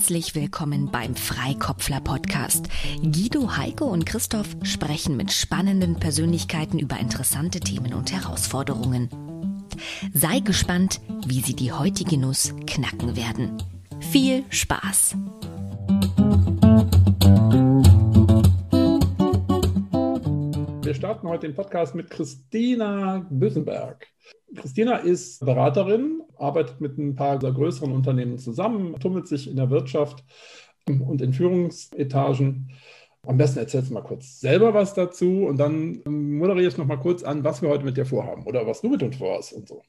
Herzlich willkommen beim Freikopfler Podcast. Guido, Heike und Christoph sprechen mit spannenden Persönlichkeiten über interessante Themen und Herausforderungen. Sei gespannt, wie sie die heutige Nuss knacken werden. Viel Spaß! Starten heute den Podcast mit Christina Büsenberg. Christina ist Beraterin, arbeitet mit ein paar größeren Unternehmen zusammen, tummelt sich in der Wirtschaft und in Führungsetagen. Am besten erzählst du mal kurz selber was dazu und dann moderierst du noch mal kurz an, was wir heute mit dir vorhaben oder was du mit uns vorhast und so.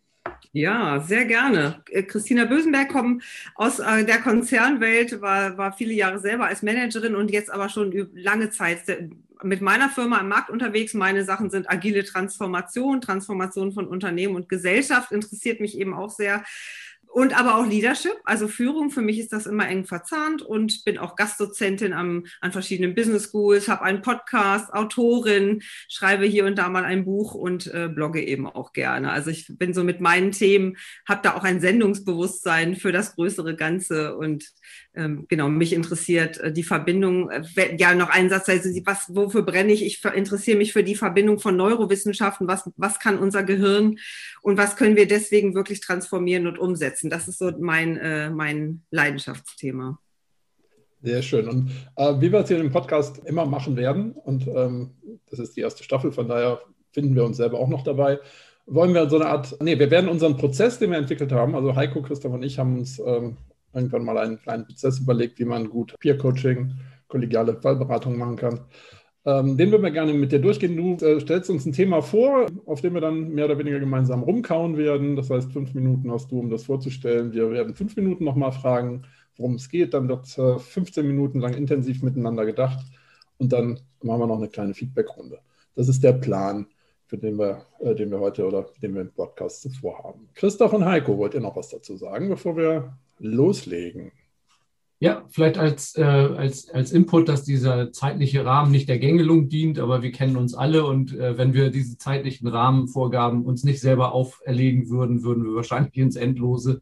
Ja, sehr gerne. Äh, Christina Bösenberg kommt aus äh, der Konzernwelt, war, war viele Jahre selber als Managerin und jetzt aber schon lange Zeit mit meiner Firma im Markt unterwegs. Meine Sachen sind agile Transformation, Transformation von Unternehmen und Gesellschaft, interessiert mich eben auch sehr. Und aber auch Leadership, also Führung. Für mich ist das immer eng verzahnt und bin auch Gastdozentin am, an verschiedenen Business Schools, habe einen Podcast, Autorin, schreibe hier und da mal ein Buch und äh, blogge eben auch gerne. Also ich bin so mit meinen Themen, habe da auch ein Sendungsbewusstsein für das größere Ganze und ähm, genau, mich interessiert äh, die Verbindung, äh, ja, noch ein Satz, also was, wofür brenne ich? Ich interessiere mich für die Verbindung von Neurowissenschaften. Was, was kann unser Gehirn und was können wir deswegen wirklich transformieren und umsetzen? Das ist so mein, äh, mein Leidenschaftsthema. Sehr schön. Und äh, wie wir es hier im Podcast immer machen werden, und ähm, das ist die erste Staffel, von daher finden wir uns selber auch noch dabei, wollen wir so eine Art, nee, wir werden unseren Prozess, den wir entwickelt haben, also Heiko, Christoph und ich haben uns ähm, irgendwann mal einen kleinen Prozess überlegt, wie man gut Peer-Coaching, kollegiale Fallberatung machen kann. Ähm, den würden wir gerne mit dir durchgehen. Du äh, stellst uns ein Thema vor, auf dem wir dann mehr oder weniger gemeinsam rumkauen werden. Das heißt, fünf Minuten hast du, um das vorzustellen. Wir werden fünf Minuten nochmal fragen, worum es geht. Dann wird äh, 15 Minuten lang intensiv miteinander gedacht. Und dann machen wir noch eine kleine Feedbackrunde. Das ist der Plan, für den wir, äh, den wir heute oder den wir im Podcast zuvor haben. Christoph und Heiko, wollt ihr noch was dazu sagen, bevor wir loslegen? Ja, vielleicht als, äh, als, als Input, dass dieser zeitliche Rahmen nicht der Gängelung dient, aber wir kennen uns alle und äh, wenn wir diese zeitlichen Rahmenvorgaben uns nicht selber auferlegen würden, würden wir wahrscheinlich ins Endlose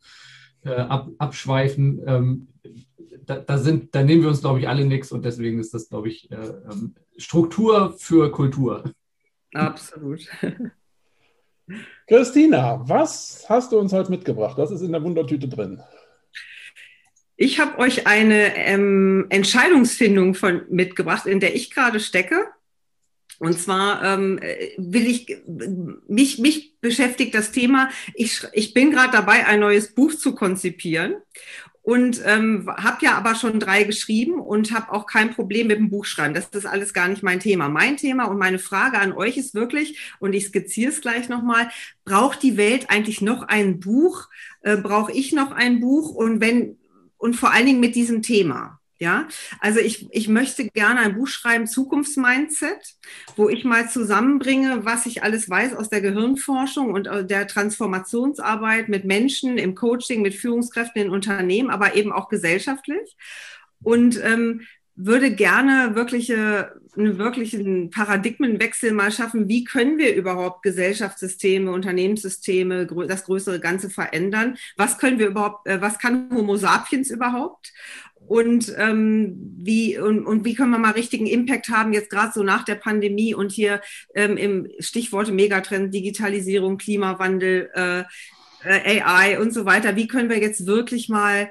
äh, ab, abschweifen. Ähm, da, da, sind, da nehmen wir uns, glaube ich, alle nichts und deswegen ist das, glaube ich, äh, ähm, Struktur für Kultur. Absolut. Christina, was hast du uns heute mitgebracht? Was ist in der Wundertüte drin? Ich habe euch eine ähm, Entscheidungsfindung von, mitgebracht, in der ich gerade stecke. Und zwar ähm, will ich, mich, mich beschäftigt das Thema, ich, ich bin gerade dabei, ein neues Buch zu konzipieren und ähm, habe ja aber schon drei geschrieben und habe auch kein Problem mit dem Buchschreiben. Das ist alles gar nicht mein Thema. Mein Thema und meine Frage an euch ist wirklich, und ich skizziere es gleich nochmal, braucht die Welt eigentlich noch ein Buch? Äh, Brauche ich noch ein Buch? Und wenn und vor allen Dingen mit diesem Thema. Ja, also ich, ich möchte gerne ein Buch schreiben, Zukunftsmindset, wo ich mal zusammenbringe, was ich alles weiß aus der Gehirnforschung und äh, der Transformationsarbeit mit Menschen im Coaching, mit Führungskräften in Unternehmen, aber eben auch gesellschaftlich. Und ähm, würde gerne wirkliche, einen wirklichen Paradigmenwechsel mal schaffen. Wie können wir überhaupt Gesellschaftssysteme, Unternehmenssysteme, das größere Ganze verändern? Was können wir überhaupt, äh, was kann Homo sapiens überhaupt? Und, ähm, wie, und, und wie können wir mal richtigen Impact haben, jetzt gerade so nach der Pandemie und hier ähm, im Stichworte Megatrend, Digitalisierung, Klimawandel, äh, äh AI und so weiter. Wie können wir jetzt wirklich mal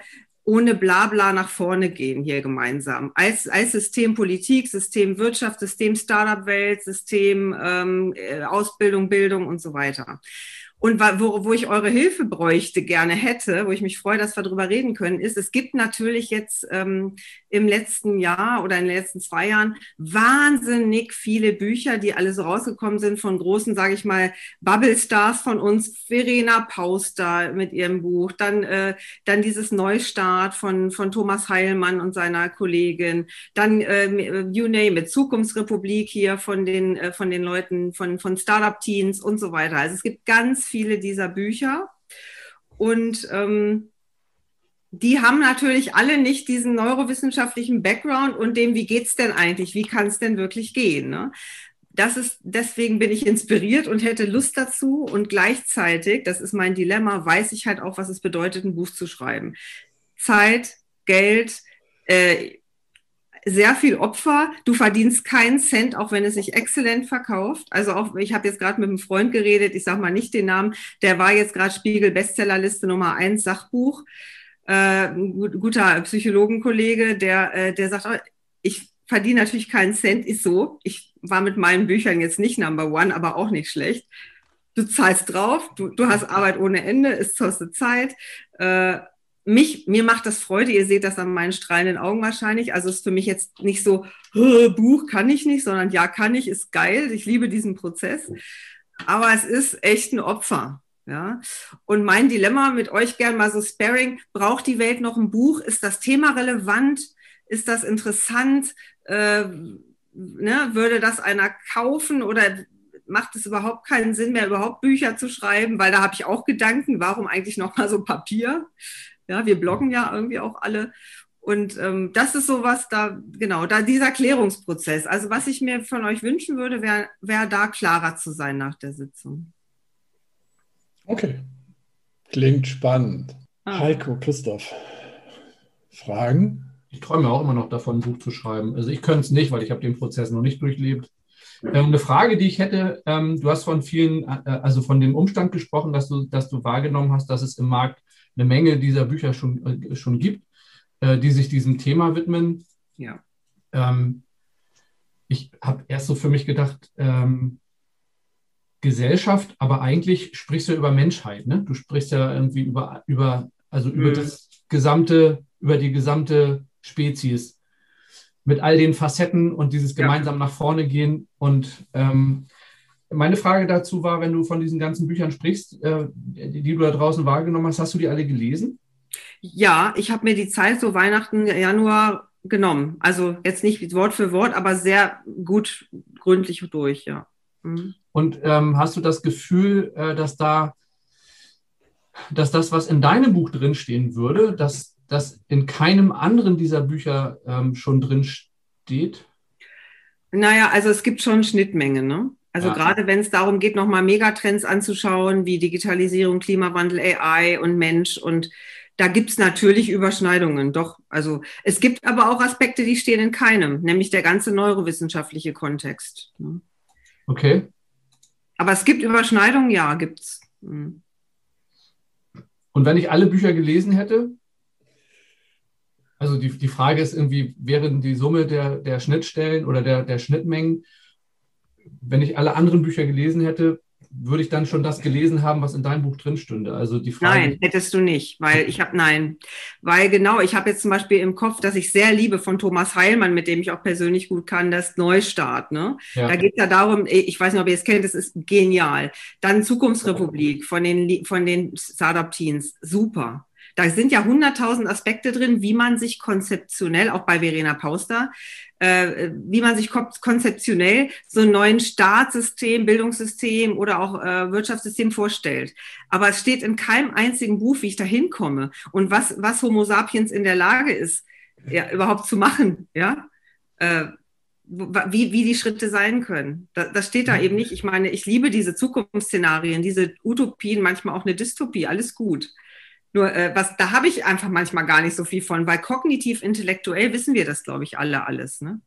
ohne Blabla nach vorne gehen hier gemeinsam. Als, als System Politik, System Wirtschaft, System Startup-Welt, System ähm, äh, Ausbildung, Bildung und so weiter. Und wo, wo ich eure Hilfe bräuchte, gerne hätte, wo ich mich freue, dass wir darüber reden können, ist, es gibt natürlich jetzt ähm, im letzten Jahr oder in den letzten zwei Jahren wahnsinnig viele Bücher, die alle so rausgekommen sind von großen, sage ich mal, Bubble-Stars von uns, Verena Pauster mit ihrem Buch, dann, äh, dann dieses Neustart von, von Thomas Heilmann und seiner Kollegin, dann äh, You Name it, Zukunftsrepublik hier von den, äh, von den Leuten von, von Startup-Teens und so weiter. Also es gibt ganz viele dieser Bücher. Und ähm, die haben natürlich alle nicht diesen neurowissenschaftlichen Background und dem, wie geht es denn eigentlich, wie kann es denn wirklich gehen. Ne? Das ist, deswegen bin ich inspiriert und hätte Lust dazu und gleichzeitig, das ist mein Dilemma, weiß ich halt auch, was es bedeutet, ein Buch zu schreiben. Zeit, Geld, äh, sehr viel Opfer. Du verdienst keinen Cent, auch wenn es sich exzellent verkauft. Also auch, ich habe jetzt gerade mit einem Freund geredet, ich sage mal nicht den Namen, der war jetzt gerade Spiegel Bestsellerliste Nummer eins Sachbuch. Äh, gut, guter Psychologenkollege, der, äh, der sagt, ich verdiene natürlich keinen Cent, ist so. Ich war mit meinen Büchern jetzt nicht Number One, aber auch nicht schlecht. Du zahlst drauf, du, du hast Arbeit ohne Ende, es kostet Zeit. Äh, mich, mir macht das Freude, ihr seht das an meinen strahlenden Augen wahrscheinlich. Also ist für mich jetzt nicht so, Buch kann ich nicht, sondern ja, kann ich, ist geil. Ich liebe diesen Prozess. Aber es ist echt ein Opfer. Ja. Und mein Dilemma mit euch gern mal so Sparing, braucht die Welt noch ein Buch? Ist das Thema relevant? Ist das interessant? Äh, ne, würde das einer kaufen oder macht es überhaupt keinen Sinn mehr, überhaupt Bücher zu schreiben? Weil da habe ich auch Gedanken, warum eigentlich noch mal so Papier? Ja, wir bloggen ja irgendwie auch alle. Und ähm, das ist sowas, da, genau, da dieser Klärungsprozess. Also was ich mir von euch wünschen würde, wäre wär da klarer zu sein nach der Sitzung. Okay. Klingt spannend. Ah. Heiko, Christoph. Fragen? Ich träume auch immer noch davon, ein Buch zu schreiben. Also ich könnte es nicht, weil ich habe den Prozess noch nicht durchlebt. Ähm, eine Frage, die ich hätte, ähm, du hast von vielen, äh, also von dem Umstand gesprochen, dass du, dass du wahrgenommen hast, dass es im Markt eine Menge dieser Bücher schon, äh, schon gibt, äh, die sich diesem Thema widmen. Ja. Ähm, ich habe erst so für mich gedacht, ähm, Gesellschaft, aber eigentlich sprichst du über Menschheit, ne? Du sprichst ja irgendwie über, über also über mhm. das gesamte, über die gesamte Spezies mit all den Facetten und dieses gemeinsam ja. nach vorne gehen. Und ähm, meine Frage dazu war, wenn du von diesen ganzen Büchern sprichst, äh, die, du da draußen wahrgenommen hast, hast du die alle gelesen? Ja, ich habe mir die Zeit so Weihnachten, Januar genommen. Also jetzt nicht Wort für Wort, aber sehr gut gründlich durch, ja. Mhm. Und ähm, hast du das Gefühl, äh, dass da, dass das, was in deinem Buch drinstehen würde, dass das in keinem anderen dieser Bücher ähm, schon drin steht? Naja, also es gibt schon Schnittmengen, ne? Also ja. gerade wenn es darum geht, nochmal Megatrends anzuschauen, wie Digitalisierung, Klimawandel, AI und Mensch und da gibt es natürlich Überschneidungen, doch. Also es gibt aber auch Aspekte, die stehen in keinem, nämlich der ganze neurowissenschaftliche Kontext. Ne? Okay. Aber es gibt Überschneidungen, ja, gibt's. Mhm. Und wenn ich alle Bücher gelesen hätte, also die, die Frage ist irgendwie, wären die Summe der, der Schnittstellen oder der, der Schnittmengen wenn ich alle anderen Bücher gelesen hätte, würde ich dann schon das gelesen haben, was in deinem Buch drin stünde. Also die Frage. Nein, hättest du nicht, weil ich habe nein, weil genau, ich habe jetzt zum Beispiel im Kopf, dass ich sehr liebe von Thomas Heilmann, mit dem ich auch persönlich gut kann, das Neustart. Ne? Ja. Da geht es ja darum, ich weiß nicht, ob ihr es kennt, es ist genial. Dann Zukunftsrepublik von den von den Startup-Teens, super. Da sind ja hunderttausend Aspekte drin, wie man sich konzeptionell, auch bei Verena Pauster, äh, wie man sich konzeptionell so ein neuen Staatssystem, Bildungssystem oder auch äh, Wirtschaftssystem vorstellt. Aber es steht in keinem einzigen Buch, wie ich da hinkomme und was, was Homo sapiens in der Lage ist, ja, überhaupt zu machen, ja. Äh, wie, wie die Schritte sein können. Das, das steht da eben nicht. Ich meine, ich liebe diese Zukunftsszenarien, diese Utopien, manchmal auch eine Dystopie, alles gut. Nur, äh, was, da habe ich einfach manchmal gar nicht so viel von, weil kognitiv, intellektuell wissen wir das, glaube ich, alle alles. Ne?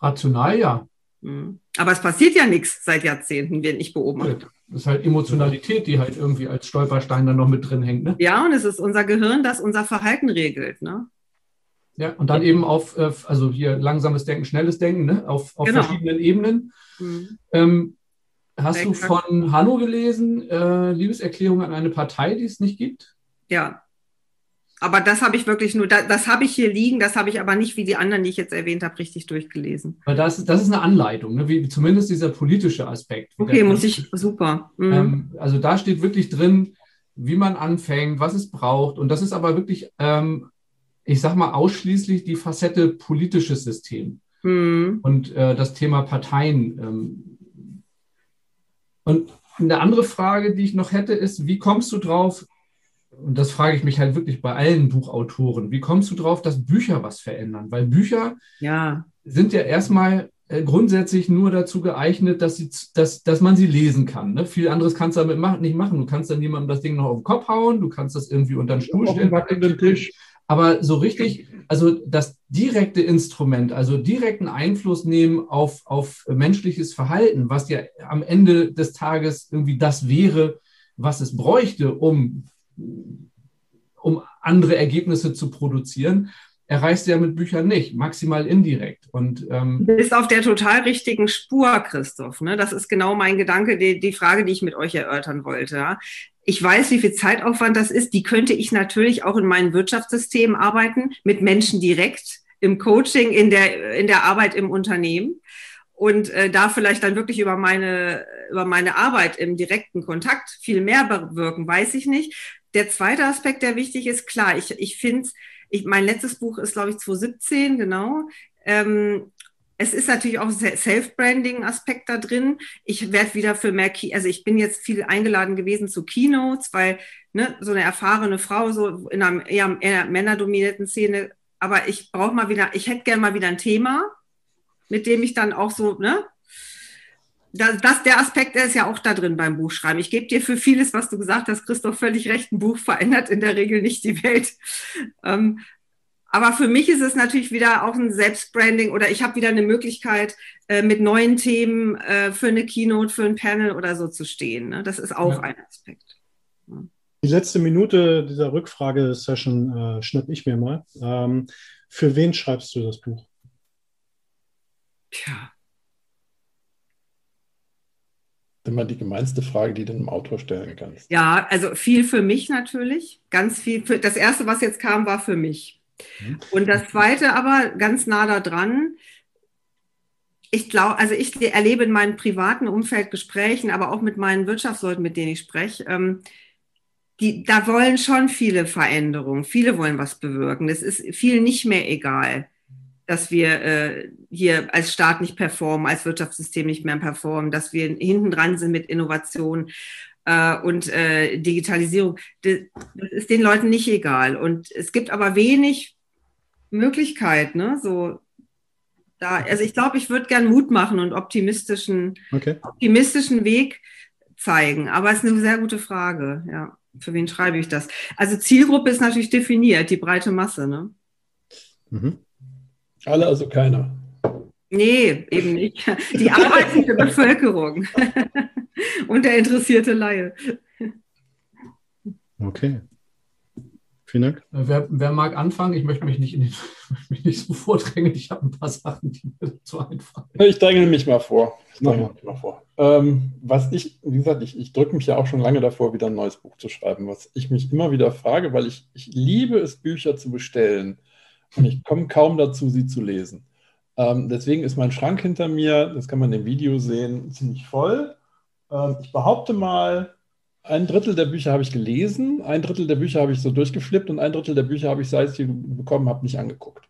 Rational, ja. Mhm. Aber es passiert ja nichts seit Jahrzehnten, wenn ich beobachte. Das ist halt Emotionalität, die halt irgendwie als Stolperstein dann noch mit drin hängt. Ne? Ja, und es ist unser Gehirn, das unser Verhalten regelt. Ne? Ja, und dann eben auf, äh, also hier langsames Denken, schnelles Denken, ne? auf, auf genau. verschiedenen Ebenen. Mhm. Ähm, hast du von Hanno gelesen, äh, Liebeserklärung an eine Partei, die es nicht gibt? Ja. Aber das habe ich wirklich nur, das, das habe ich hier liegen, das habe ich aber nicht wie die anderen, die ich jetzt erwähnt habe, richtig durchgelesen. Weil das, das ist eine Anleitung, ne? wie, zumindest dieser politische Aspekt. Okay, muss ich, super. Mhm. Ähm, also da steht wirklich drin, wie man anfängt, was es braucht. Und das ist aber wirklich, ähm, ich sag mal, ausschließlich die Facette politisches System. Mhm. Und äh, das Thema Parteien. Ähm. Und eine andere Frage, die ich noch hätte, ist, wie kommst du drauf, und das frage ich mich halt wirklich bei allen Buchautoren, wie kommst du drauf, dass Bücher was verändern? Weil Bücher ja. sind ja erstmal äh, grundsätzlich nur dazu geeignet, dass, sie, dass, dass man sie lesen kann. Ne? Viel anderes kannst du damit nicht machen. Du kannst dann jemandem das Ding noch auf den Kopf hauen, du kannst das irgendwie unter den Stuhl stellen. Den Tisch. Aber so richtig, also das direkte Instrument, also direkten Einfluss nehmen auf, auf menschliches Verhalten, was ja am Ende des Tages irgendwie das wäre, was es bräuchte, um, um andere Ergebnisse zu produzieren, erreichst du ja mit Büchern nicht, maximal indirekt. Und, ähm, du bist auf der total richtigen Spur, Christoph. Ne? Das ist genau mein Gedanke, die, die Frage, die ich mit euch erörtern wollte. Ja? Ich weiß, wie viel Zeitaufwand das ist. Die könnte ich natürlich auch in meinem Wirtschaftssystem arbeiten, mit Menschen direkt, im Coaching, in der, in der Arbeit im Unternehmen. Und äh, da vielleicht dann wirklich über meine, über meine Arbeit im direkten Kontakt viel mehr bewirken, weiß ich nicht. Der zweite Aspekt, der wichtig ist, klar, ich, ich finde ich, mein letztes Buch ist, glaube ich, 2017, genau. Ähm, es ist natürlich auch Self-Branding-Aspekt da drin. Ich werde wieder für mehr, Key also ich bin jetzt viel eingeladen gewesen zu Keynotes, weil ne, so eine erfahrene Frau so in einer eher, eher männerdominierten Szene, aber ich brauche mal wieder, ich hätte gerne mal wieder ein Thema, mit dem ich dann auch so, ne, das, das, der Aspekt der ist ja auch da drin beim Buchschreiben. Ich gebe dir für vieles, was du gesagt hast, Christoph, völlig recht. Ein Buch verändert in der Regel nicht die Welt. Ähm, aber für mich ist es natürlich wieder auch ein Selbstbranding oder ich habe wieder eine Möglichkeit, äh, mit neuen Themen äh, für eine Keynote, für ein Panel oder so zu stehen. Ne? Das ist auch ja. ein Aspekt. Ja. Die letzte Minute dieser Rückfragesession äh, schnapp ich mir mal. Ähm, für wen schreibst du das Buch? Tja, immer die gemeinste Frage, die du einem Autor stellen kannst. Ja, also viel für mich natürlich. Ganz viel. Für, das erste, was jetzt kam, war für mich. Mhm. Und das zweite aber ganz nah da dran. Ich glaube, also ich erlebe in meinem privaten Umfeld Gesprächen, aber auch mit meinen Wirtschaftsleuten, mit denen ich spreche, ähm, die, da wollen schon viele Veränderungen. Viele wollen was bewirken. Es ist viel nicht mehr egal dass wir äh, hier als Staat nicht performen, als Wirtschaftssystem nicht mehr performen, dass wir hinten dran sind mit Innovation äh, und äh, Digitalisierung. Das, das, ist den Leuten nicht egal. Und es gibt aber wenig Möglichkeit, ne? So da, also ich glaube, ich würde gern Mut machen und optimistischen, okay. optimistischen Weg zeigen. Aber es ist eine sehr gute Frage, ja. Für wen schreibe ich das? Also Zielgruppe ist natürlich definiert, die breite Masse, ne? Mhm. Alle, also keiner. Nee, eben nicht. Die arbeitende Bevölkerung und der interessierte Laie. Okay. Vielen Dank. Wer, wer, mag anfangen? Ich möchte mich nicht, den, mich nicht so vordrängen. Ich habe ein paar Sachen, die mir zu einfallen. Ich dränge mich mal vor. Ich dränge mich mal vor. Ähm, was ich, wie gesagt, ich, ich drücke mich ja auch schon lange davor, wieder ein neues Buch zu schreiben. Was ich mich immer wieder frage, weil ich, ich liebe es, Bücher zu bestellen ich komme kaum dazu, sie zu lesen. Ähm, deswegen ist mein Schrank hinter mir, das kann man im Video sehen, ziemlich voll. Ähm, ich behaupte mal, ein Drittel der Bücher habe ich gelesen, ein Drittel der Bücher habe ich so durchgeflippt und ein Drittel der Bücher habe ich, seit ich sie bekommen habe, nicht angeguckt.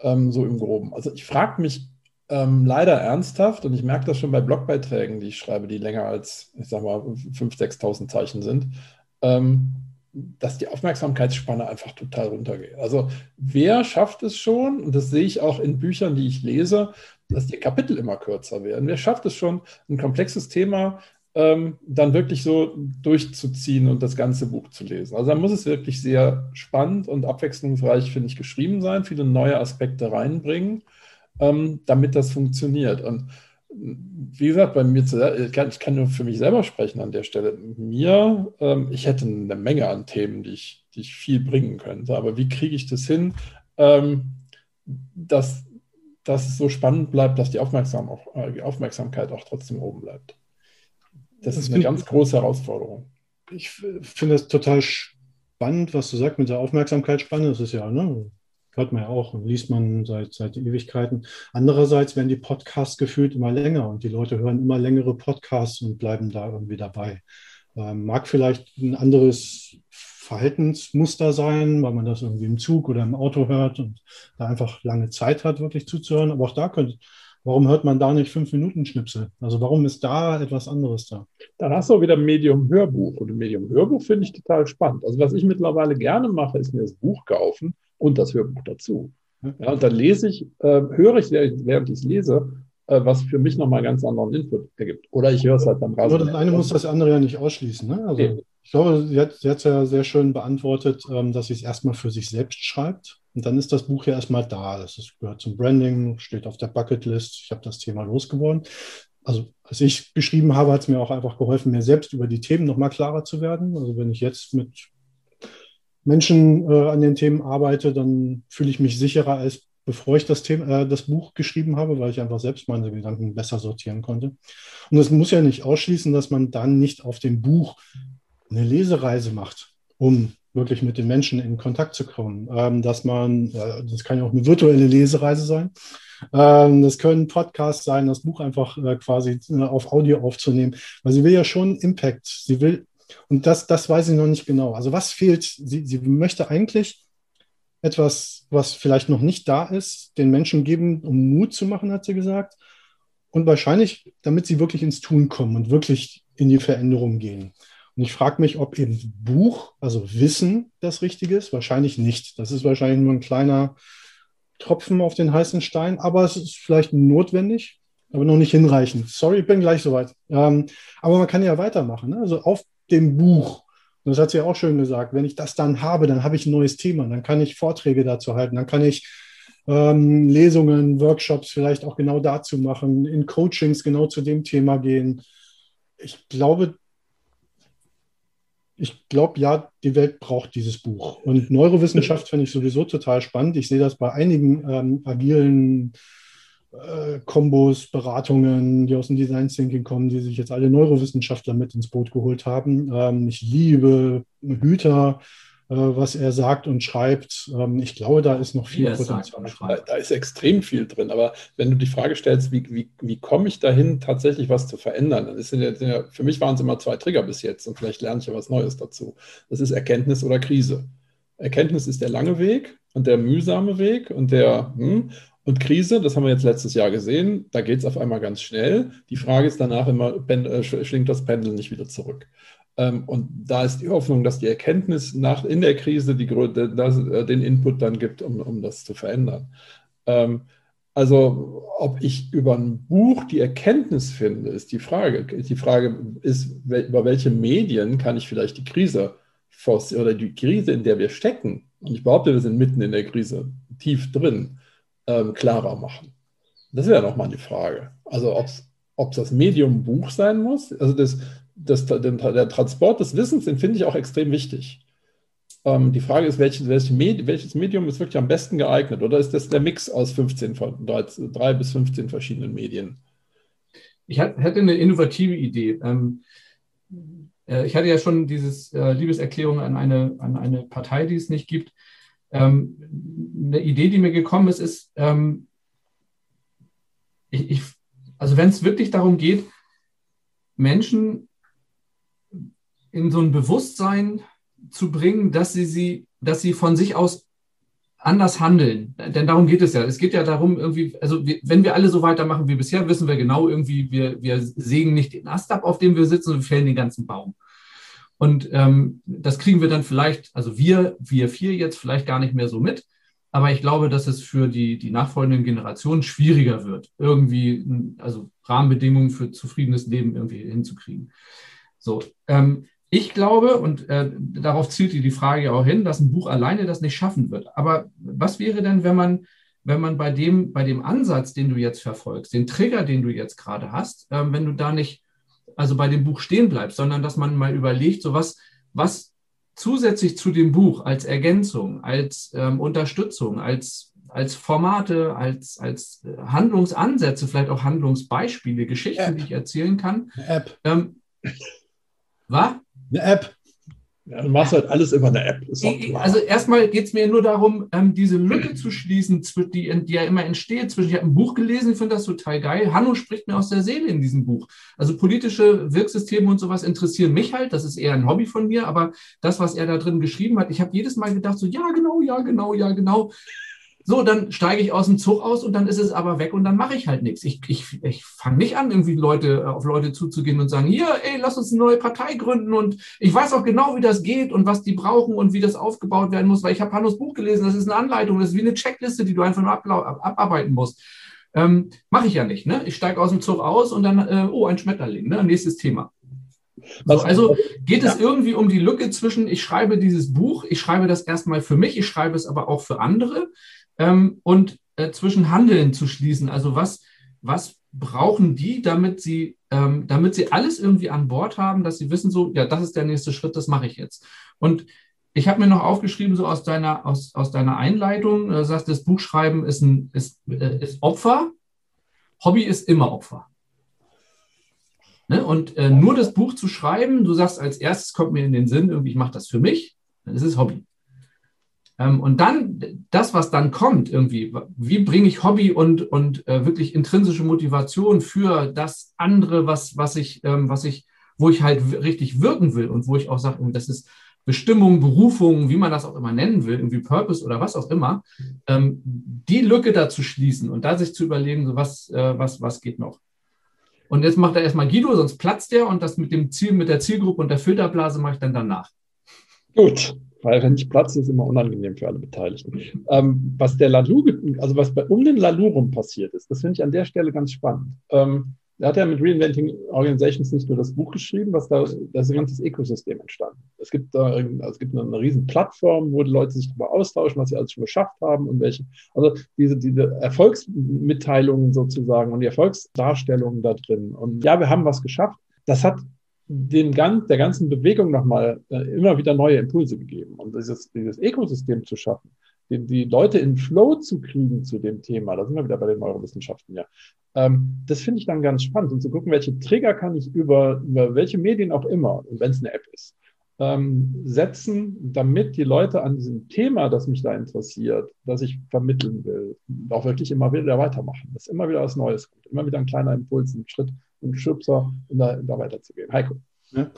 Ähm, so im Groben. Also ich frage mich ähm, leider ernsthaft und ich merke das schon bei Blogbeiträgen, die ich schreibe, die länger als, ich sag mal, 5.000, 6.000 Zeichen sind. Ähm, dass die Aufmerksamkeitsspanne einfach total runtergeht. Also wer schafft es schon, und das sehe ich auch in Büchern, die ich lese, dass die Kapitel immer kürzer werden. Wer schafft es schon, ein komplexes Thema ähm, dann wirklich so durchzuziehen und das ganze Buch zu lesen? Also da muss es wirklich sehr spannend und abwechslungsreich, finde ich, geschrieben sein, viele neue Aspekte reinbringen, ähm, damit das funktioniert. Und wie gesagt, bei mir, ich kann, ich kann nur für mich selber sprechen an der Stelle. Mir, ähm, ich hätte eine Menge an Themen, die ich, die ich viel bringen könnte. Aber wie kriege ich das hin, ähm, dass, dass es so spannend bleibt, dass die, Aufmerksam auch, äh, Aufmerksamkeit auch trotzdem oben bleibt? Das, das ist eine ganz große Herausforderung. Ich finde es total spannend, was du sagst mit der Aufmerksamkeitsspanne. Das ist ja, ne, hört man ja auch und liest man seit, seit Ewigkeiten. Andererseits werden die Podcasts gefühlt immer länger und die Leute hören immer längere Podcasts und bleiben da irgendwie dabei. Ähm, mag vielleicht ein anderes Verhaltensmuster sein, weil man das irgendwie im Zug oder im Auto hört und da einfach lange Zeit hat, wirklich zuzuhören. Aber auch da könnte, warum hört man da nicht fünf Minuten Schnipsel? Also warum ist da etwas anderes da? Dann hast du auch wieder Medium Hörbuch. Und Medium Hörbuch finde ich total spannend. Also was ich mittlerweile gerne mache, ist mir das Buch kaufen und das Hörbuch dazu. Ja, und dann lese ich, äh, höre ich, während ich es lese, äh, was für mich nochmal ganz anderen Input ergibt. Oder ich höre es halt beim Rasen. Nur das eine muss das andere ja nicht ausschließen. Ne? Also, Ich glaube, sie hat es ja sehr schön beantwortet, ähm, dass sie es erstmal für sich selbst schreibt. Und dann ist das Buch ja erstmal da. Das ist, gehört zum Branding, steht auf der Bucketlist. Ich habe das Thema losgeworden. Also, als ich geschrieben habe, hat es mir auch einfach geholfen, mir selbst über die Themen nochmal klarer zu werden. Also, wenn ich jetzt mit Menschen äh, an den Themen arbeite, dann fühle ich mich sicherer, als bevor ich das, Thema, äh, das Buch geschrieben habe, weil ich einfach selbst meine Gedanken besser sortieren konnte. Und das muss ja nicht ausschließen, dass man dann nicht auf dem Buch eine Lesereise macht, um wirklich mit den Menschen in Kontakt zu kommen. Ähm, dass man, äh, das kann ja auch eine virtuelle Lesereise sein. Ähm, das können Podcasts sein, das Buch einfach äh, quasi äh, auf Audio aufzunehmen. Weil sie will ja schon Impact. Sie will, und das, das weiß ich noch nicht genau. Also was fehlt? Sie, sie möchte eigentlich etwas, was vielleicht noch nicht da ist, den Menschen geben, um Mut zu machen, hat sie gesagt. Und wahrscheinlich, damit sie wirklich ins Tun kommen und wirklich in die Veränderung gehen. Und ich frage mich, ob eben Buch, also Wissen, das Richtige ist. Wahrscheinlich nicht. Das ist wahrscheinlich nur ein kleiner Tropfen auf den heißen Stein, aber es ist vielleicht notwendig, aber noch nicht hinreichend. Sorry, ich bin gleich soweit. Ähm, aber man kann ja weitermachen. Ne? Also auf dem Buch, das hat sie ja auch schön gesagt, wenn ich das dann habe, dann habe ich ein neues Thema, dann kann ich Vorträge dazu halten, dann kann ich ähm, Lesungen, Workshops vielleicht auch genau dazu machen, in Coachings genau zu dem Thema gehen. Ich glaube, ich glaube, ja, die Welt braucht dieses Buch. Und Neurowissenschaft finde ich sowieso total spannend. Ich sehe das bei einigen ähm, agilen äh, Kombos, Beratungen, die aus dem Design Thinking kommen, die sich jetzt alle Neurowissenschaftler mit ins Boot geholt haben. Ähm, ich liebe Hüter, äh, was er sagt und schreibt. Ähm, ich glaube, da ist noch viel Potenzial. Da, da, ist extrem viel drin. Aber wenn du die Frage stellst, wie, wie, wie komme ich dahin, tatsächlich was zu verändern, dann ist ja, für mich waren es immer zwei Trigger bis jetzt und vielleicht lerne ich ja was Neues dazu. Das ist Erkenntnis oder Krise. Erkenntnis ist der lange Weg und der mühsame Weg und der hm, und Krise, das haben wir jetzt letztes Jahr gesehen, da geht es auf einmal ganz schnell. Die Frage ist danach immer, äh, schwingt das Pendel nicht wieder zurück? Ähm, und da ist die Hoffnung, dass die Erkenntnis nach, in der Krise die, das, äh, den Input dann gibt, um, um das zu verändern. Ähm, also, ob ich über ein Buch die Erkenntnis finde, ist die Frage. Die Frage ist, über welche Medien kann ich vielleicht die Krise oder die Krise, in der wir stecken, und ich behaupte, wir sind mitten in der Krise, tief drin, ähm, klarer machen. Das wäre nochmal die Frage. Also, ob es das Medium Buch sein muss, also das, das, den, der Transport des Wissens, den finde ich auch extrem wichtig. Ähm, die Frage ist, welches, welches, Medium, ist wirklich am besten geeignet? Oder ist das der Mix aus 15, von drei, drei bis 15 verschiedenen Medien? Ich hätte eine innovative Idee. Ähm, äh, ich hatte ja schon diese äh, Liebeserklärung an eine, an eine Partei, die es nicht gibt. Ähm, eine Idee, die mir gekommen ist, ist, ähm, ich, ich, also wenn es wirklich darum geht, Menschen in so ein Bewusstsein zu bringen, dass sie, sie, dass sie von sich aus anders handeln. Denn darum geht es ja. Es geht ja darum, irgendwie, also wir, wenn wir alle so weitermachen wie bisher, wissen wir genau irgendwie, wir, wir sägen nicht den Ast ab, auf dem wir sitzen, und fällen den ganzen Baum. Und ähm, das kriegen wir dann vielleicht, also wir, wir vier jetzt vielleicht gar nicht mehr so mit. Aber ich glaube, dass es für die, die nachfolgenden Generationen schwieriger wird, irgendwie, also Rahmenbedingungen für zufriedenes Leben irgendwie hinzukriegen. So, ähm, ich glaube, und äh, darauf zielt die Frage ja auch hin, dass ein Buch alleine das nicht schaffen wird. Aber was wäre denn, wenn man, wenn man bei dem, bei dem Ansatz, den du jetzt verfolgst, den Trigger, den du jetzt gerade hast, äh, wenn du da nicht, also bei dem Buch stehen bleibst, sondern dass man mal überlegt, so was, was zusätzlich zu dem Buch als Ergänzung, als ähm, Unterstützung, als, als Formate, als, als Handlungsansätze, vielleicht auch Handlungsbeispiele, Geschichten, App. die ich erzählen kann. App. Ähm, was? Eine App. Ja, du machst halt alles über eine App. also erstmal geht es mir nur darum, ähm, diese Lücke zu schließen, die, die, ja immer entsteht. Zwischen, ich habe ein Buch gelesen, ich finde das total geil. Hanno spricht mir aus der Seele in diesem Buch. Also politische Wirksysteme und sowas interessieren mich halt. Das ist eher ein Hobby von mir, aber das, was er da drin geschrieben hat, ich habe jedes Mal gedacht, so ja, genau, ja, genau, ja, genau. So, dann steige ich aus dem Zug aus und dann ist es aber weg und dann mache ich halt nichts. Ich, ich, ich fange nicht an, irgendwie Leute äh, auf Leute zuzugehen und sagen, hier, ey, lass uns eine neue Partei gründen und ich weiß auch genau, wie das geht und was die brauchen und wie das aufgebaut werden muss, weil ich habe Hannos Buch gelesen, das ist eine Anleitung, das ist wie eine Checkliste, die du einfach nur abarbeiten musst. Ähm, mache ich ja nicht. Ne? Ich steige aus dem Zug aus und dann, äh, oh, ein Schmetterling, ne? nächstes Thema. So, also geht es irgendwie um die Lücke zwischen, ich schreibe dieses Buch, ich schreibe das erstmal für mich, ich schreibe es aber auch für andere ähm, und äh, zwischen Handeln zu schließen. Also was, was brauchen die, damit sie, ähm, damit sie alles irgendwie an Bord haben, dass sie wissen, so, ja, das ist der nächste Schritt, das mache ich jetzt. Und ich habe mir noch aufgeschrieben, so aus deiner, aus, aus deiner Einleitung, du sagst, das Buchschreiben ist, ein, ist, äh, ist Opfer. Hobby ist immer Opfer. Ne? Und äh, nur das Buch zu schreiben, du sagst, als erstes kommt mir in den Sinn, irgendwie, ich mache das für mich, dann ist es Hobby. Ähm, und dann, das, was dann kommt, irgendwie, wie bringe ich Hobby und, und äh, wirklich intrinsische Motivation für das andere, was, was ich, ähm, was ich, wo ich halt richtig wirken will und wo ich auch sage, das ist Bestimmung, Berufung, wie man das auch immer nennen will, irgendwie Purpose oder was auch immer, ähm, die Lücke da zu schließen und da sich zu überlegen, so was, äh, was, was geht noch. Und jetzt macht er erstmal Guido, sonst platzt er und das mit dem Ziel, mit der Zielgruppe und der Filterblase mache ich dann danach. Gut, weil wenn ich platze, ist immer unangenehm für alle Beteiligten. Ähm, was der Lalu, also was bei, um den Lalu rum passiert ist, das finde ich an der Stelle ganz spannend. Ähm, er hat ja mit Reinventing Organizations nicht nur das Buch geschrieben, was da, da ist ein ganzes Ökosystem entstanden. Es gibt da also es gibt eine, eine riesen Plattform, wo die Leute sich darüber austauschen, was sie alles schon geschafft haben und welche, also diese, diese Erfolgsmitteilungen sozusagen und die Erfolgsdarstellungen da drin. Und ja, wir haben was geschafft. Das hat dem ganz, der ganzen Bewegung nochmal äh, immer wieder neue Impulse gegeben. Und dieses, dieses Ökosystem zu schaffen, die, die Leute in Flow zu kriegen zu dem Thema, da sind wir wieder bei den Neurowissenschaften, ja. Ähm, das finde ich dann ganz spannend und zu gucken, welche Trigger kann ich über, über welche Medien auch immer, wenn es eine App ist, ähm, setzen, damit die Leute an diesem Thema, das mich da interessiert, das ich vermitteln will, auch wirklich immer wieder weitermachen. Das ist immer wieder was Neues gibt, immer wieder ein kleiner Impuls, ein Schritt, ein Schubser, um da, da weiterzugehen. Heiko. Ja,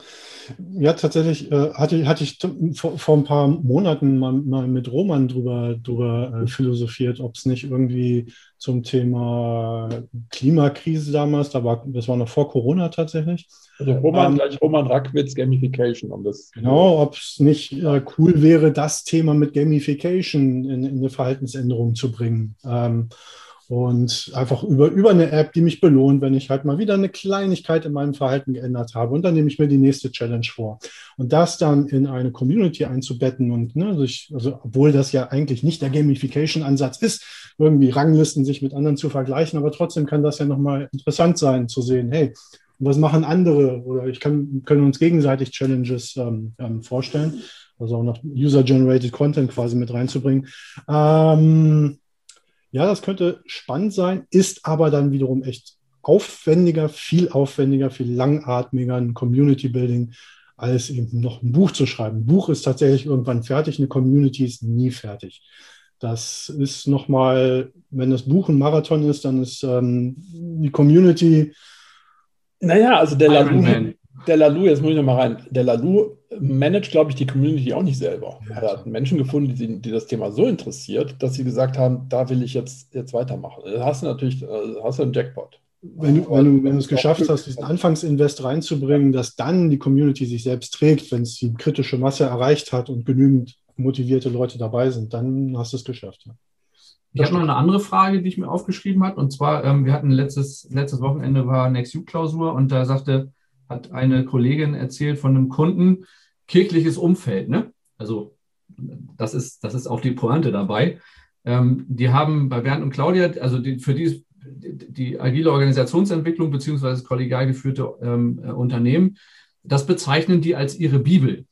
ja tatsächlich äh, hatte, hatte ich vor, vor, ein paar Monaten mal, mal mit Roman drüber, drüber äh, philosophiert, ob es nicht irgendwie zum Thema Klimakrise damals, da war, das war noch vor Corona tatsächlich. Also Roman ähm, gleich Roman Rackwitz Gamification, um das. Genau, ob es nicht äh, cool wäre, das Thema mit Gamification in, in eine Verhaltensänderung zu bringen. Ähm, und einfach über, über eine App, die mich belohnt, wenn ich halt mal wieder eine Kleinigkeit in meinem Verhalten geändert habe. Und dann nehme ich mir die nächste Challenge vor. Und das dann in eine Community einzubetten und, ne, sich, also, obwohl das ja eigentlich nicht der Gamification-Ansatz ist, irgendwie Ranglisten sich mit anderen zu vergleichen, aber trotzdem kann das ja nochmal interessant sein zu sehen, hey, was machen andere? Oder ich kann, können uns gegenseitig Challenges ähm, ähm, vorstellen. Also auch noch User-Generated Content quasi mit reinzubringen. Ähm, ja, das könnte spannend sein, ist aber dann wiederum echt aufwendiger, viel aufwendiger, viel langatmiger ein Community Building, als eben noch ein Buch zu schreiben. Ein Buch ist tatsächlich irgendwann fertig, eine Community ist nie fertig. Das ist nochmal, wenn das Buch ein Marathon ist, dann ist ähm, die Community. Naja, also der der Lalu, jetzt muss ich nochmal rein, der Lalu managt, glaube ich, die Community auch nicht selber. Er hat Menschen gefunden, die, die, das Thema so interessiert, dass sie gesagt haben, da will ich jetzt, jetzt weitermachen. Da hast du natürlich hast du einen Jackpot. Wenn du, wenn du, wenn du es geschafft hast, diesen Anfangsinvest reinzubringen, dass dann die Community sich selbst trägt, wenn es die kritische Masse erreicht hat und genügend motivierte Leute dabei sind, dann hast du es geschafft. Ja. Ich habe noch eine andere Frage, die ich mir aufgeschrieben habe. Und zwar, ähm, wir hatten letztes, letztes Wochenende war NextU-Klausur und da sagte, hat eine Kollegin erzählt von einem Kunden, kirchliches Umfeld. Ne? Also das ist, das ist auch die Pointe dabei. Ähm, die haben bei Bernd und Claudia, also die, für die, die agile Organisationsentwicklung beziehungsweise kollegial geführte ähm, äh, Unternehmen, das bezeichnen die als ihre Bibel.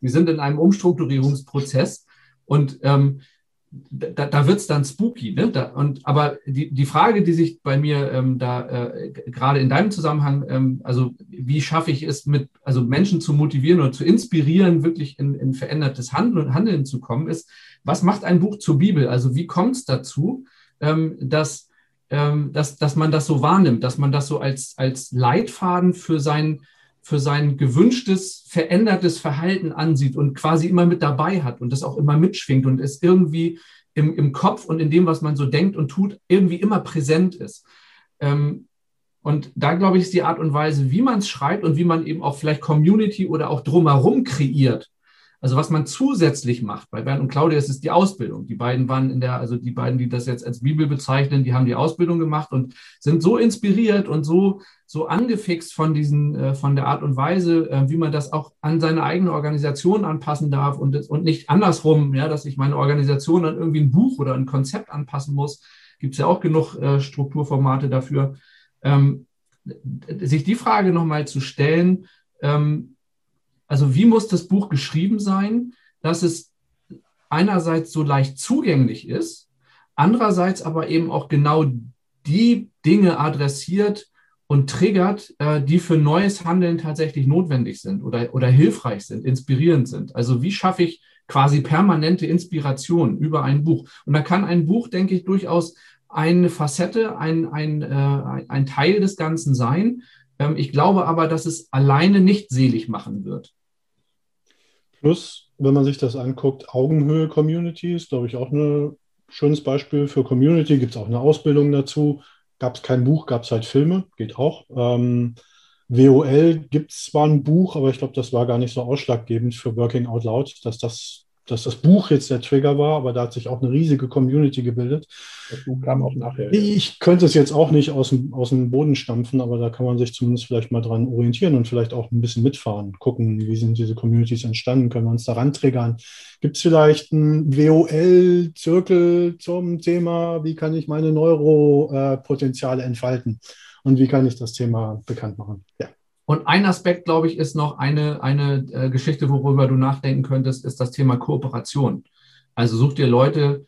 Die sind in einem Umstrukturierungsprozess und ähm, da, da wird es dann spooky. Ne? Da, und, aber die, die Frage, die sich bei mir ähm, da äh, gerade in deinem Zusammenhang, ähm, also wie schaffe ich es, mit also Menschen zu motivieren oder zu inspirieren, wirklich in, in verändertes Handeln und Handeln zu kommen, ist, was macht ein Buch zur Bibel? Also wie kommt es dazu, ähm, dass, ähm, dass, dass man das so wahrnimmt, dass man das so als, als Leitfaden für sein für sein gewünschtes, verändertes Verhalten ansieht und quasi immer mit dabei hat und das auch immer mitschwingt und es irgendwie im, im Kopf und in dem, was man so denkt und tut, irgendwie immer präsent ist. Ähm, und da glaube ich, ist die Art und Weise, wie man es schreibt und wie man eben auch vielleicht Community oder auch drumherum kreiert. Also was man zusätzlich macht, bei Bernd und Claudia ist es die Ausbildung. Die beiden waren in der, also die beiden, die das jetzt als Bibel bezeichnen, die haben die Ausbildung gemacht und sind so inspiriert und so, so angefixt von diesen, äh, von der Art und Weise, äh, wie man das auch an seine eigene Organisation anpassen darf und, und nicht andersrum, ja, dass ich meine Organisation an irgendwie ein Buch oder ein Konzept anpassen muss. Gibt es ja auch genug äh, Strukturformate dafür. Ähm, sich die Frage nochmal zu stellen, ähm, also wie muss das Buch geschrieben sein, dass es einerseits so leicht zugänglich ist, andererseits aber eben auch genau die Dinge adressiert und triggert, äh, die für neues Handeln tatsächlich notwendig sind oder, oder hilfreich sind, inspirierend sind. Also wie schaffe ich quasi permanente Inspiration über ein Buch? Und da kann ein Buch, denke ich, durchaus eine Facette, ein, ein, äh, ein Teil des Ganzen sein. Ähm, ich glaube aber, dass es alleine nicht selig machen wird. Plus, wenn man sich das anguckt, Augenhöhe-Community ist, glaube ich, auch ein schönes Beispiel für Community. Gibt es auch eine Ausbildung dazu. Gab es kein Buch, gab es halt Filme, geht auch. Ähm, WOL gibt es zwar ein Buch, aber ich glaube, das war gar nicht so ausschlaggebend für Working Out Loud, dass das dass das Buch jetzt der Trigger war, aber da hat sich auch eine riesige Community gebildet. Das Buch kam auch nachher. Ich könnte es jetzt auch nicht aus dem, aus dem Boden stampfen, aber da kann man sich zumindest vielleicht mal dran orientieren und vielleicht auch ein bisschen mitfahren, gucken, wie sind diese Communities entstanden, können wir uns daran triggern. Gibt es vielleicht einen WOL-Zirkel zum Thema, wie kann ich meine Neuropotenziale entfalten und wie kann ich das Thema bekannt machen? Ja. Und ein Aspekt, glaube ich, ist noch eine, eine äh, Geschichte, worüber du nachdenken könntest, ist das Thema Kooperation. Also such dir Leute,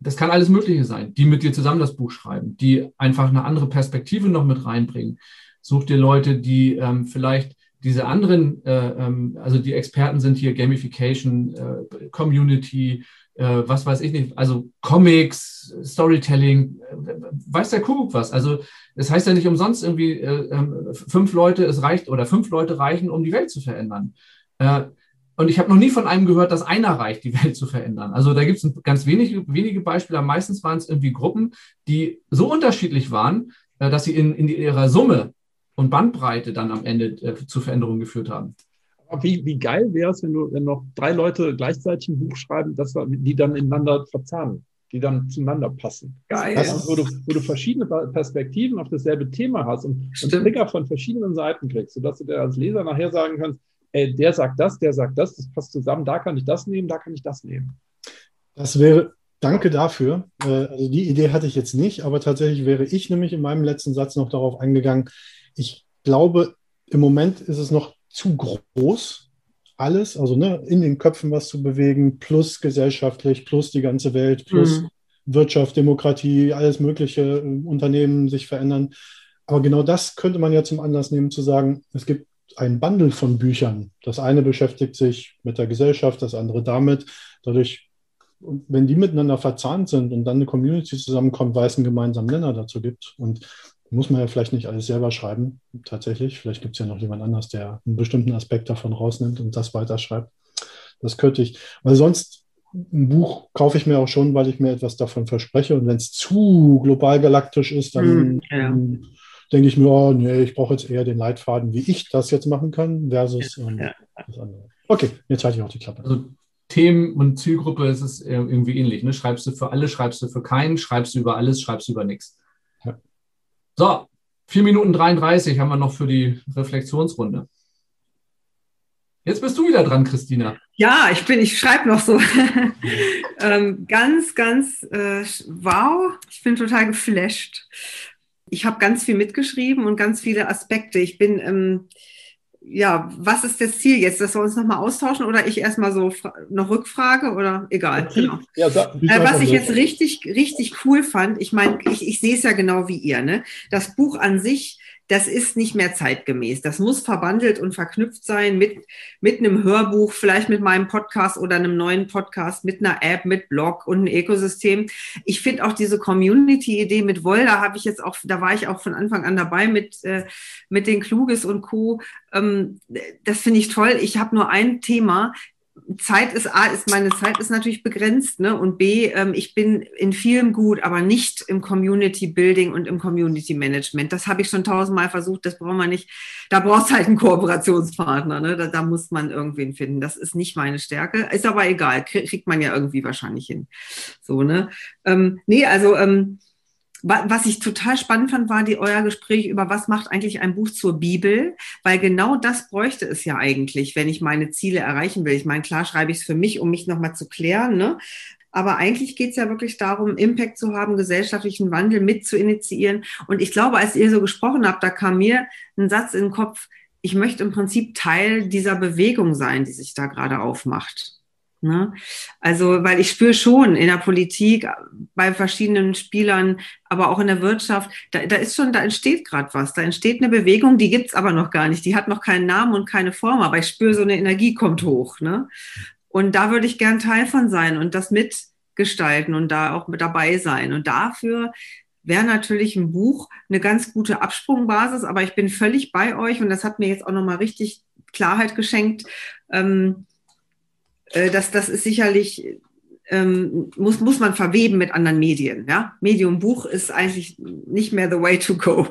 das kann alles Mögliche sein, die mit dir zusammen das Buch schreiben, die einfach eine andere Perspektive noch mit reinbringen. Such dir Leute, die ähm, vielleicht diese anderen, äh, ähm, also die Experten sind hier Gamification, äh, Community, äh, was weiß ich nicht, also Comics, Storytelling, äh, weiß der Kuckuck was. Also das heißt ja nicht umsonst irgendwie äh, ähm, fünf Leute, es reicht oder fünf Leute reichen, um die Welt zu verändern. Äh, und ich habe noch nie von einem gehört, dass einer reicht, die Welt zu verändern. Also da gibt es ganz wenige, wenige Beispiele, meistens waren es irgendwie Gruppen, die so unterschiedlich waren, äh, dass sie in, in ihrer Summe und Bandbreite dann am Ende zu Veränderungen geführt haben. Wie, wie geil wäre es, wenn du, wenn noch drei Leute gleichzeitig ein Buch schreiben, dass die dann ineinander verzahnen, die dann zueinander passen. Geil. Also, wo, du, wo du verschiedene Perspektiven auf dasselbe Thema hast und, und Trigger von verschiedenen Seiten kriegst, sodass du dir als Leser nachher sagen kannst, ey, der sagt das, der sagt das, das passt zusammen, da kann ich das nehmen, da kann ich das nehmen. Das wäre, danke dafür. Äh, also die Idee hatte ich jetzt nicht, aber tatsächlich wäre ich nämlich in meinem letzten Satz noch darauf eingegangen. Ich glaube, im Moment ist es noch zu groß, alles, also ne, in den Köpfen was zu bewegen, plus gesellschaftlich, plus die ganze Welt, plus mhm. Wirtschaft, Demokratie, alles mögliche, äh, Unternehmen sich verändern. Aber genau das könnte man ja zum Anlass nehmen, zu sagen, es gibt ein Bundle von Büchern. Das eine beschäftigt sich mit der Gesellschaft, das andere damit. Dadurch, wenn die miteinander verzahnt sind und dann eine Community zusammenkommt, weil es einen gemeinsamen Nenner dazu gibt. Und muss man ja vielleicht nicht alles selber schreiben, tatsächlich. Vielleicht gibt es ja noch jemand anders, der einen bestimmten Aspekt davon rausnimmt und das weiterschreibt. Das könnte ich, weil sonst ein Buch kaufe ich mir auch schon, weil ich mir etwas davon verspreche. Und wenn es zu global galaktisch ist, dann mm, ja. denke ich mir, oh, nee, ich brauche jetzt eher den Leitfaden, wie ich das jetzt machen kann, versus ja, ähm, ja. das andere. Okay, jetzt halte ich auch die Klappe. Also Themen und Zielgruppe ist es irgendwie ähnlich. Ne? Schreibst du für alle, schreibst du für keinen, schreibst du über alles, schreibst du über nichts. So, 4 Minuten 33 haben wir noch für die Reflexionsrunde. Jetzt bist du wieder dran, Christina. Ja, ich bin, ich schreibe noch so. ähm, ganz, ganz äh, wow. Ich bin total geflasht. Ich habe ganz viel mitgeschrieben und ganz viele Aspekte. Ich bin ähm, ja, was ist das Ziel jetzt, dass wir uns nochmal austauschen oder ich erstmal so noch Rückfrage oder egal. Genau. Ja, da, äh, was ich jetzt richtig, richtig cool fand, ich meine, ich, ich sehe es ja genau wie ihr, ne? Das Buch an sich das ist nicht mehr zeitgemäß. Das muss verbandelt und verknüpft sein mit, mit einem Hörbuch, vielleicht mit meinem Podcast oder einem neuen Podcast, mit einer App, mit Blog und einem Ökosystem. Ich finde auch diese Community-Idee mit Woll, da habe ich jetzt auch, da war ich auch von Anfang an dabei mit, äh, mit den Kluges und Co. Ähm, das finde ich toll. Ich habe nur ein Thema Zeit ist A, ist meine Zeit ist natürlich begrenzt, ne? Und B, ähm, ich bin in vielem gut, aber nicht im Community Building und im Community Management. Das habe ich schon tausendmal versucht, das braucht man nicht. Da brauchst halt einen Kooperationspartner, ne? Da, da, muss man irgendwen finden. Das ist nicht meine Stärke. Ist aber egal, kriegt man ja irgendwie wahrscheinlich hin. So, ne? Ähm, nee, also ähm, was ich total spannend fand, war die euer Gespräch über was macht eigentlich ein Buch zur Bibel, weil genau das bräuchte es ja eigentlich, wenn ich meine Ziele erreichen will. Ich meine, klar schreibe ich es für mich, um mich nochmal zu klären, ne? Aber eigentlich geht es ja wirklich darum, Impact zu haben, gesellschaftlichen Wandel mit zu initiieren. Und ich glaube, als ihr so gesprochen habt, da kam mir ein Satz in den Kopf, ich möchte im Prinzip Teil dieser Bewegung sein, die sich da gerade aufmacht. Ne? Also, weil ich spüre schon in der Politik, bei verschiedenen Spielern, aber auch in der Wirtschaft, da, da ist schon, da entsteht gerade was. Da entsteht eine Bewegung, die gibt's aber noch gar nicht. Die hat noch keinen Namen und keine Form, aber ich spüre, so eine Energie kommt hoch. Ne? Und da würde ich gern Teil von sein und das mitgestalten und da auch mit dabei sein. Und dafür wäre natürlich ein Buch eine ganz gute Absprungbasis, aber ich bin völlig bei euch und das hat mir jetzt auch nochmal richtig Klarheit geschenkt. Ähm, äh, das, das ist sicherlich, ähm, muss, muss man verweben mit anderen Medien. Ja? Medium Buch ist eigentlich nicht mehr the way to go.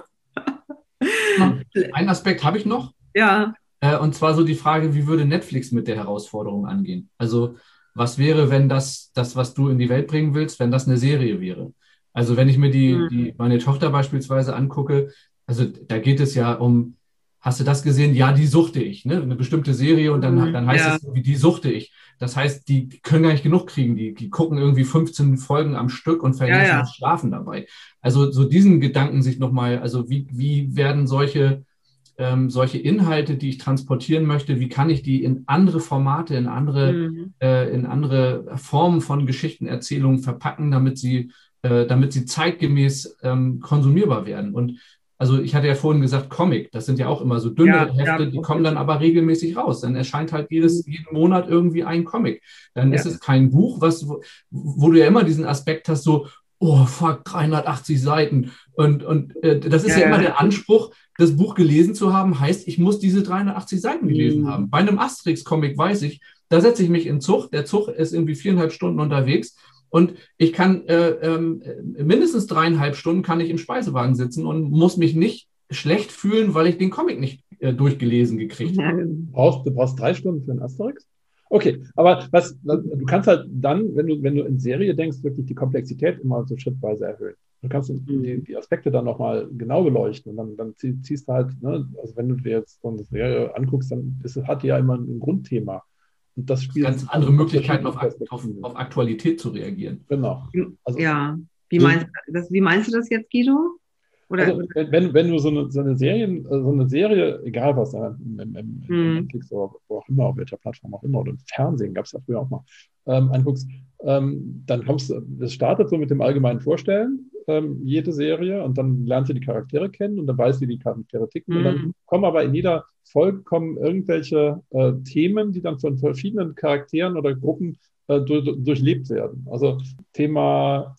Ein Aspekt habe ich noch. Ja. Äh, und zwar so die Frage, wie würde Netflix mit der Herausforderung angehen? Also, was wäre, wenn das, das, was du in die Welt bringen willst, wenn das eine Serie wäre? Also, wenn ich mir die, mhm. die, meine Tochter beispielsweise angucke, also da geht es ja um, hast du das gesehen? Ja, die suchte ich, ne? Eine bestimmte Serie und dann, mhm, dann heißt ja. es, wie die suchte ich. Das heißt, die können gar nicht genug kriegen. Die, die gucken irgendwie 15 Folgen am Stück und vergessen ja, ja. das Schlafen dabei. Also so diesen Gedanken sich nochmal, also wie, wie werden solche, ähm, solche Inhalte, die ich transportieren möchte, wie kann ich die in andere Formate, in andere, mhm. äh, in andere Formen von Geschichtenerzählungen verpacken, damit sie, äh, damit sie zeitgemäß ähm, konsumierbar werden. Und also ich hatte ja vorhin gesagt, Comic, das sind ja auch immer so dünne ja, Hefte, ja, die kommen dann aber regelmäßig raus. Dann erscheint halt jedes, mhm. jeden Monat irgendwie ein Comic. Dann ja. ist es kein Buch, was, wo, wo, du ja immer diesen Aspekt hast, so, oh fuck, 380 Seiten. Und, und äh, das ist ja, immer der Anspruch, das Buch gelesen zu haben, heißt, ich muss diese 380 Seiten gelesen mhm. haben. Bei einem Asterix-Comic weiß ich, da setze ich mich in Zug, der Zug ist irgendwie viereinhalb Stunden unterwegs und ich kann äh, äh, mindestens dreieinhalb Stunden kann ich im Speisewagen sitzen und muss mich nicht schlecht fühlen, weil ich den Comic nicht äh, durchgelesen gekriegt habe. Du brauchst, du brauchst drei Stunden für einen Asterix? Okay, aber was, was, du kannst halt dann, wenn du, wenn du in Serie denkst, wirklich die Komplexität immer so schrittweise erhöhen. Du kannst die, die Aspekte dann nochmal genau beleuchten und dann, dann ziehst du halt, ne, also wenn du dir jetzt so eine Serie anguckst, dann ist, hat die ja immer ein Grundthema. Und das spielt ganz andere Möglichkeiten auf, auf, auf, Aktualität zu reagieren. Genau. Also, ja. Wie meinst, das, wie meinst du das jetzt, Guido? Oder? Also, wenn, wenn du so eine, so eine Serie, so eine Serie, egal was, im, im, im hm. Netflix oder wo auch immer, auf welcher Plattform auch immer, oder im Fernsehen gab es ja früher auch mal, ähm, anguckst, ähm, dann kommst du, es startet so mit dem allgemeinen Vorstellen, ähm, jede Serie, und dann lernst du die Charaktere kennen und dann weißt du, wie die Charaktere ticken. Mhm. Und dann hm. kommen aber in jeder Folge kommen irgendwelche äh, Themen, die dann von verschiedenen Charakteren oder Gruppen äh, durch, durchlebt werden. Also Thema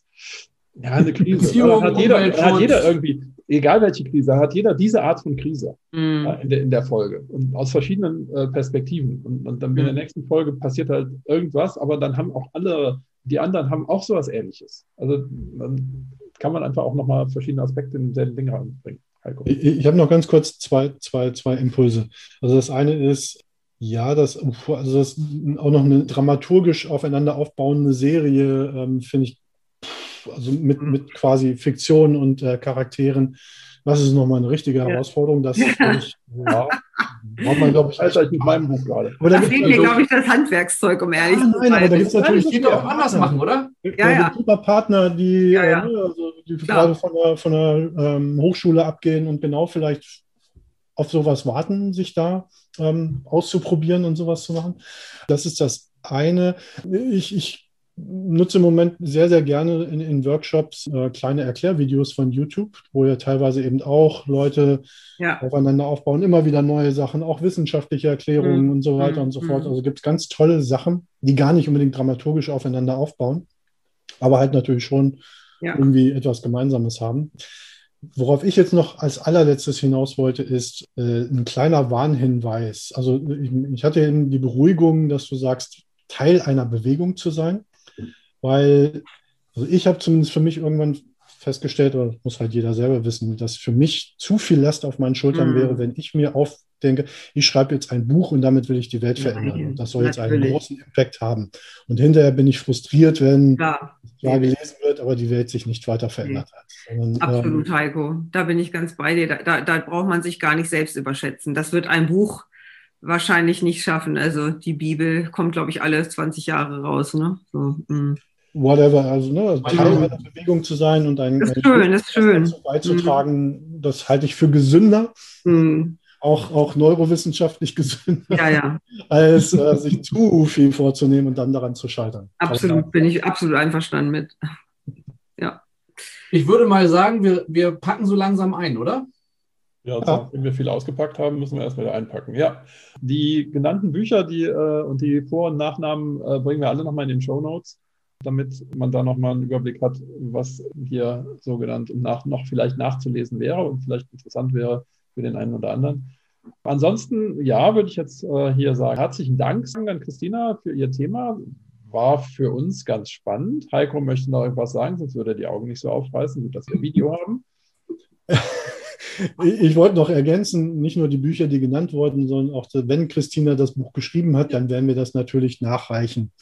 ja, eine Krise. hat, jeder, hat jeder irgendwie, egal welche Krise, hat jeder diese Art von Krise mm. äh, in, der, in der Folge und aus verschiedenen äh, Perspektiven. Und, und dann mm. in der mhm. nächsten Folge passiert halt irgendwas, aber dann haben auch alle, die anderen haben auch sowas ähnliches. Also dann kann man einfach auch nochmal verschiedene Aspekte in demselben Ding reinbringen. Ich, ich habe noch ganz kurz zwei, zwei, zwei Impulse. Also das eine ist, ja, das, also das auch noch eine dramaturgisch aufeinander aufbauende Serie, ähm, finde ich also mit, mit quasi Fiktion und äh, Charakteren. Das ist nochmal eine richtige Herausforderung. Das ja. ich, ja, braucht man, glaube ich, als mit meinem Buch gerade. Aber da fehlt mir, glaube ich, das Handwerkszeug, um ehrlich ah, zu sein. Nein, aber da gibt es natürlich. Das geht auch anders machen, oder? Ja, da ja. super Partner, die, ja, ja. Äh, also, die gerade von der, von der ähm, Hochschule abgehen und genau vielleicht auf sowas warten, sich da ähm, auszuprobieren und sowas zu machen. Das ist das eine. Ich, ich nutze im Moment sehr, sehr gerne in, in Workshops äh, kleine Erklärvideos von YouTube, wo ja teilweise eben auch Leute ja. aufeinander aufbauen, immer wieder neue Sachen, auch wissenschaftliche Erklärungen mhm. und so weiter mhm. und so fort. Mhm. Also gibt es ganz tolle Sachen, die gar nicht unbedingt dramaturgisch aufeinander aufbauen, aber halt natürlich schon ja. irgendwie etwas Gemeinsames haben. Worauf ich jetzt noch als allerletztes hinaus wollte, ist äh, ein kleiner Warnhinweis. Also ich, ich hatte eben die Beruhigung, dass du sagst, Teil einer Bewegung zu sein, weil also ich habe zumindest für mich irgendwann festgestellt, oder muss halt jeder selber wissen, dass für mich zu viel Last auf meinen Schultern mhm. wäre, wenn ich mir aufdenke, ich schreibe jetzt ein Buch und damit will ich die Welt verändern. und das soll jetzt einen großen Impact haben. Und hinterher bin ich frustriert, wenn ja. zwar gelesen wird, aber die Welt sich nicht weiter verändert hat. Sondern, Absolut, ähm, Heiko. Da bin ich ganz bei dir. Da, da, da braucht man sich gar nicht selbst überschätzen. Das wird ein Buch wahrscheinlich nicht schaffen. Also die Bibel kommt, glaube ich, alle 20 Jahre raus. Ne? So, mm whatever, also ne, Teil einer Bewegung zu sein und ein, das schön, das schön. dazu beizutragen, mhm. das halte ich für gesünder, mhm. Auch, auch neurowissenschaftlich gesünder, ja, ja. als äh, sich zu viel vorzunehmen und dann daran zu scheitern. Absolut, bin ich absolut einverstanden mit. Ja. Ich würde mal sagen, wir, wir packen so langsam ein, oder? Ja, ja. wenn wir viel ausgepackt haben, müssen wir erstmal wieder einpacken. Ja, die genannten Bücher die, äh, und die Vor- und Nachnamen äh, bringen wir alle nochmal in den Show Notes damit man da nochmal einen Überblick hat, was hier so genannt und nach, noch vielleicht nachzulesen wäre und vielleicht interessant wäre für den einen oder anderen. Ansonsten, ja, würde ich jetzt äh, hier sagen, herzlichen Dank an Christina für ihr Thema. War für uns ganz spannend. Heiko möchte noch irgendwas sagen, sonst würde er die Augen nicht so aufreißen, dass wir Video haben. Ich wollte noch ergänzen, nicht nur die Bücher, die genannt wurden, sondern auch, wenn Christina das Buch geschrieben hat, dann werden wir das natürlich nachreichen.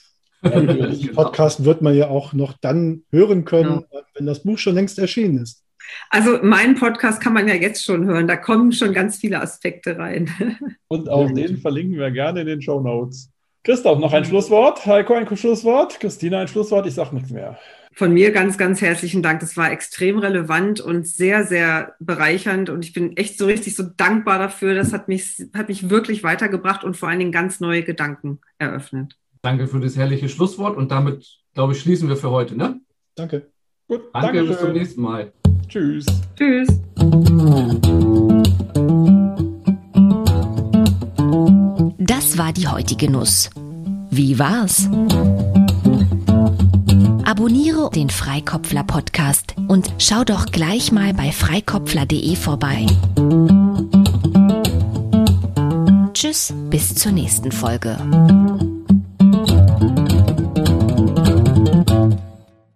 Den Podcast wird man ja auch noch dann hören können, ja. wenn das Buch schon längst erschienen ist. Also meinen Podcast kann man ja jetzt schon hören. Da kommen schon ganz viele Aspekte rein. Und auch den verlinken wir gerne in den Show Notes. Christoph, noch ein Schlusswort. Heiko, ein Schlusswort. Christina, ein Schlusswort. Ich sage nichts mehr. Von mir ganz, ganz herzlichen Dank. Das war extrem relevant und sehr, sehr bereichernd. Und ich bin echt so richtig so dankbar dafür. Das hat mich, hat mich wirklich weitergebracht und vor allen Dingen ganz neue Gedanken eröffnet. Danke für das herrliche Schlusswort und damit, glaube ich, schließen wir für heute. Ne? Danke. Gut, danke, danke bis zum nächsten Mal. Tschüss. Tschüss. Das war die heutige Nuss. Wie war's? Abonniere den Freikopfler Podcast und schau doch gleich mal bei freikopfler.de vorbei. Tschüss, bis zur nächsten Folge.